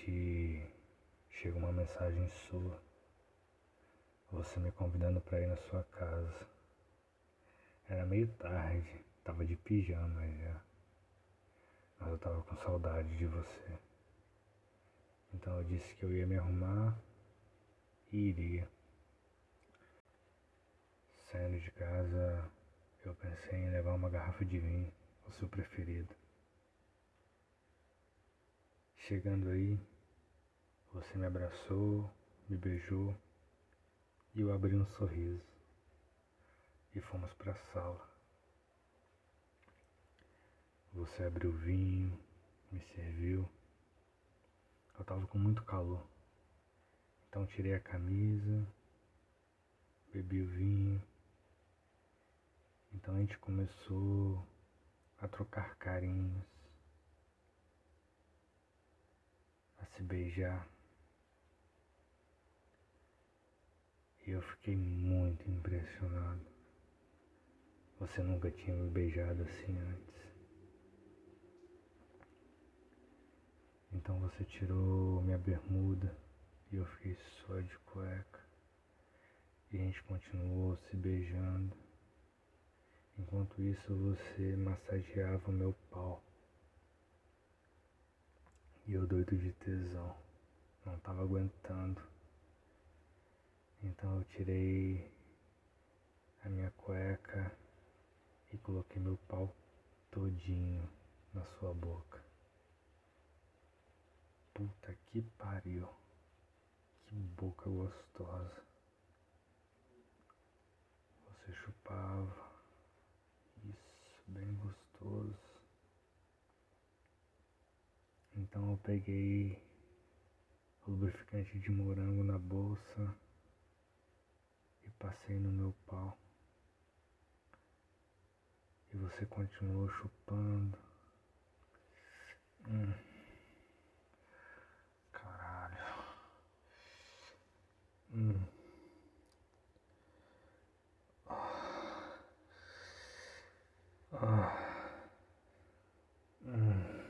Repente chega uma mensagem sua, você me convidando para ir na sua casa. Era meio tarde, tava de pijama já, mas eu tava com saudade de você. Então eu disse que eu ia me arrumar e iria. Saindo de casa, eu pensei em levar uma garrafa de vinho o seu preferido. Chegando aí, você me abraçou, me beijou e eu abri um sorriso e fomos para a sala. Você abriu vinho, me serviu. Eu estava com muito calor, então tirei a camisa, bebi o vinho. Então a gente começou a trocar carinhos, a se beijar. E eu fiquei muito impressionado. Você nunca tinha me beijado assim antes. Então você tirou minha bermuda e eu fiquei só de cueca. E a gente continuou se beijando. Enquanto isso, você massageava o meu pau. E eu doido de tesão. Não tava aguentando. Então eu tirei a minha cueca e coloquei meu pau todinho na sua boca. Puta que pariu. Que boca gostosa. Você chupava bem gostoso. Então eu peguei lubrificante de morango na bolsa e passei no meu pau. E você continuou chupando. Hum. Caralho. Hum. Ah. Hum.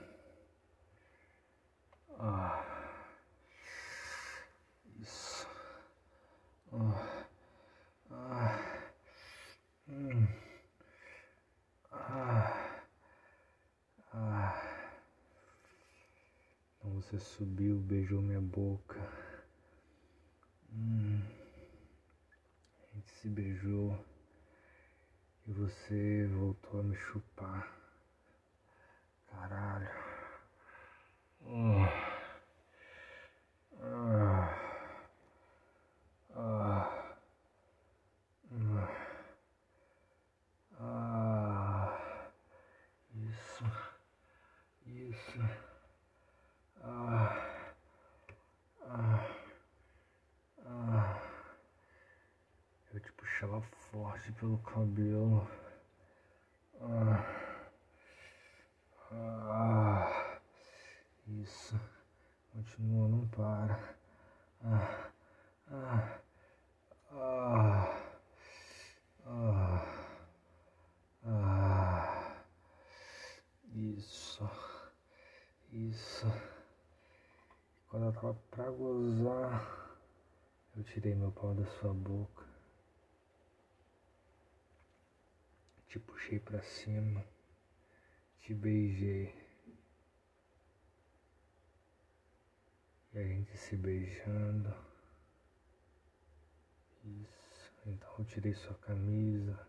Ah. Isso. Ah. Ah. Hum. Ah. Ah. Então você subiu, beijou minha boca. Hum. A gente se beijou e você voltou a me chupar. Caralho. Uh. Ah. Ah. Ah. Isso. Isso. Ah. Ah. Ah. Eu te puxava forte pelo cabelo. Ah, ah, isso. Continua, não para. Ah, ah, ah, ah. Isso, isso. Quando eu tava pra gozar, eu tirei meu pau da sua boca. Te puxei para cima, te beijei. E a gente se beijando. Isso. Então eu tirei sua camisa.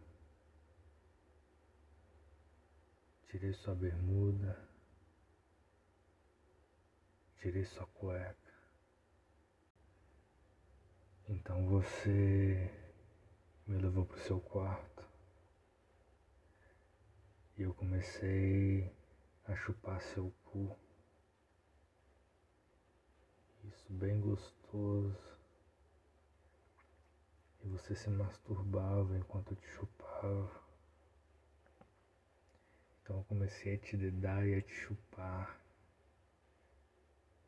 Tirei sua bermuda. Tirei sua cueca. Então você me levou pro seu quarto. E eu comecei a chupar seu cu. Isso bem gostoso. E você se masturbava enquanto eu te chupava. Então eu comecei a te dedar e a te chupar.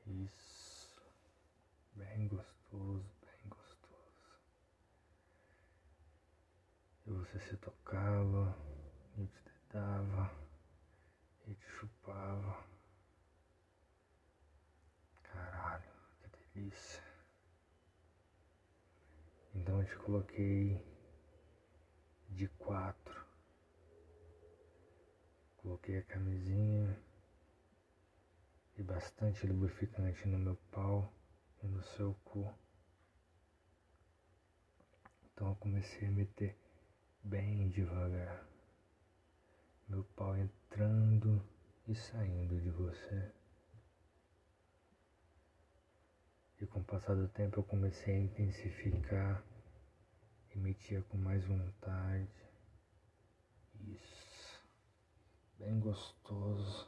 Isso. Bem gostoso, bem gostoso. E você se tocava, eu te dedava, e te chupava. Caralho, que delícia. Então eu te coloquei de quatro. Coloquei a camisinha e bastante lubrificante no meu pau e no seu cu. Então eu comecei a meter bem devagar. Meu pau entrando e saindo de você. E com o passar do tempo eu comecei a intensificar e metia com mais vontade. Isso. Bem gostoso.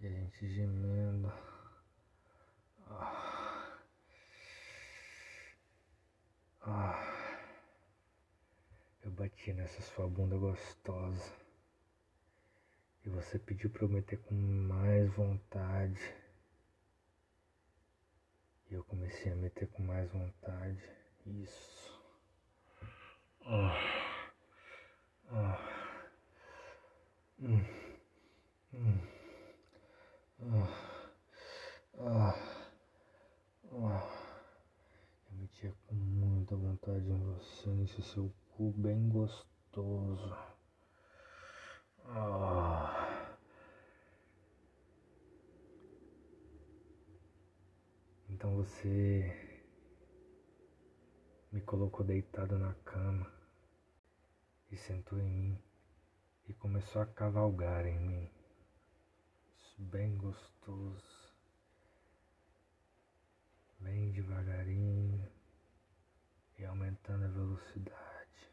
E a gente gemendo. Ah. Ah. Eu bati nessa sua bunda gostosa. E você pediu pra eu meter com mais vontade. E eu comecei a meter com mais vontade. Isso. Ah. Ah. Hum. Ah. Ah. Ah. Eu metia com muita você, nesse seu cu bem gostoso. Ah. Então você me colocou deitado na cama e sentou em mim e começou a cavalgar em mim. Isso bem gostoso, bem devagarinho aumentando a velocidade.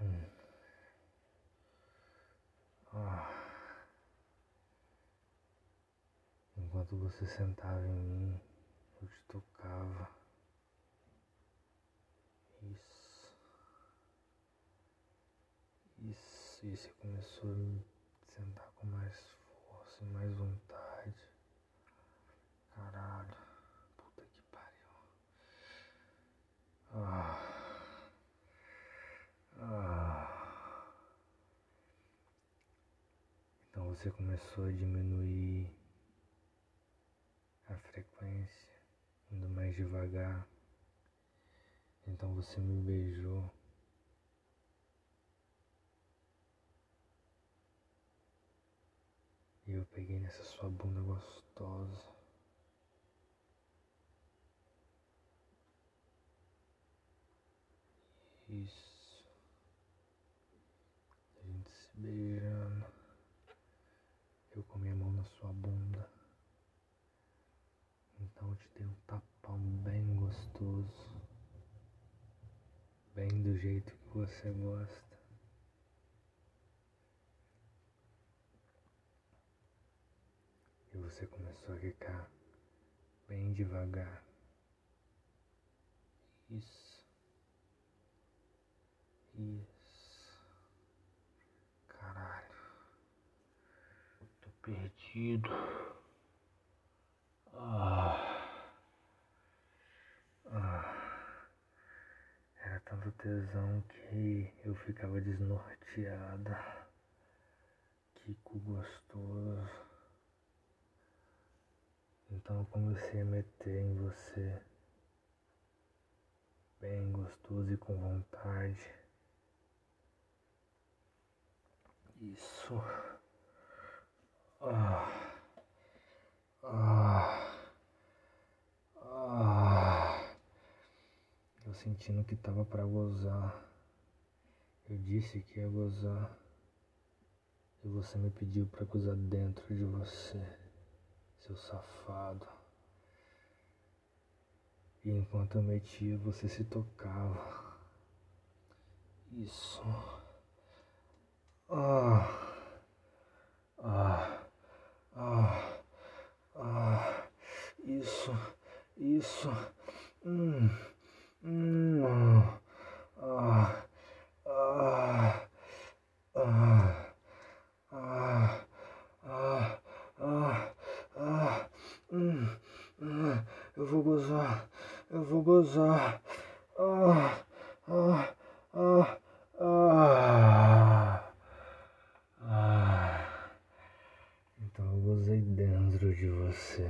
Hum. Ah. Enquanto você sentava em mim, eu te tocava. Isso. Isso. E você começou a me sentar com mais força e mais vontade. Caralho. Puta que pariu. Ah. Ah. Então você começou a diminuir a frequência, indo mais devagar. Então você me beijou. E eu peguei nessa sua bunda gostosa. Isso. A gente se beijando. Eu com minha mão na sua bunda. Então eu te dei um tapão bem gostoso. Bem do jeito que você gosta. E você começou a ficar bem devagar. Isso. Isso. Caralho. Tô perdido. Ah. Ah. Era tanto tesão que eu ficava desnorteada. Cu gostoso. Então eu comecei a meter em você. Bem gostoso e com vontade. Isso. Ah. Ah, ah, eu sentindo que tava para gozar. Eu disse que ia gozar. E você me pediu para gozar dentro de você, seu safado. E enquanto eu metia, você se tocava. Isso. Ah. Ah. Ah. Ah. Isso. Isso. Hum. Ah. Ah. Ah. Ah. Ah. Ah. Ah. Hum. Hum. Eu vou gozar. Eu vou gozar. Ah. Ah. Ah. Ah. Ah. Então eu gozei dentro de você.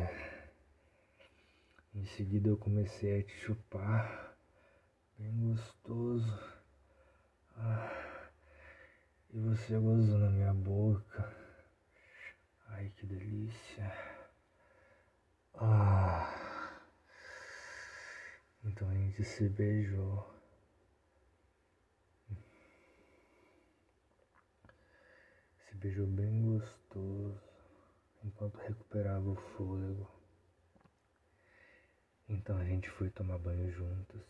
Em seguida eu comecei a te chupar. Bem gostoso. Ah. E você gozou na minha boca. Ai que delícia. Ah. Então a gente se beijou. Se beijou bem enquanto recuperava o fôlego. Então a gente foi tomar banho juntos.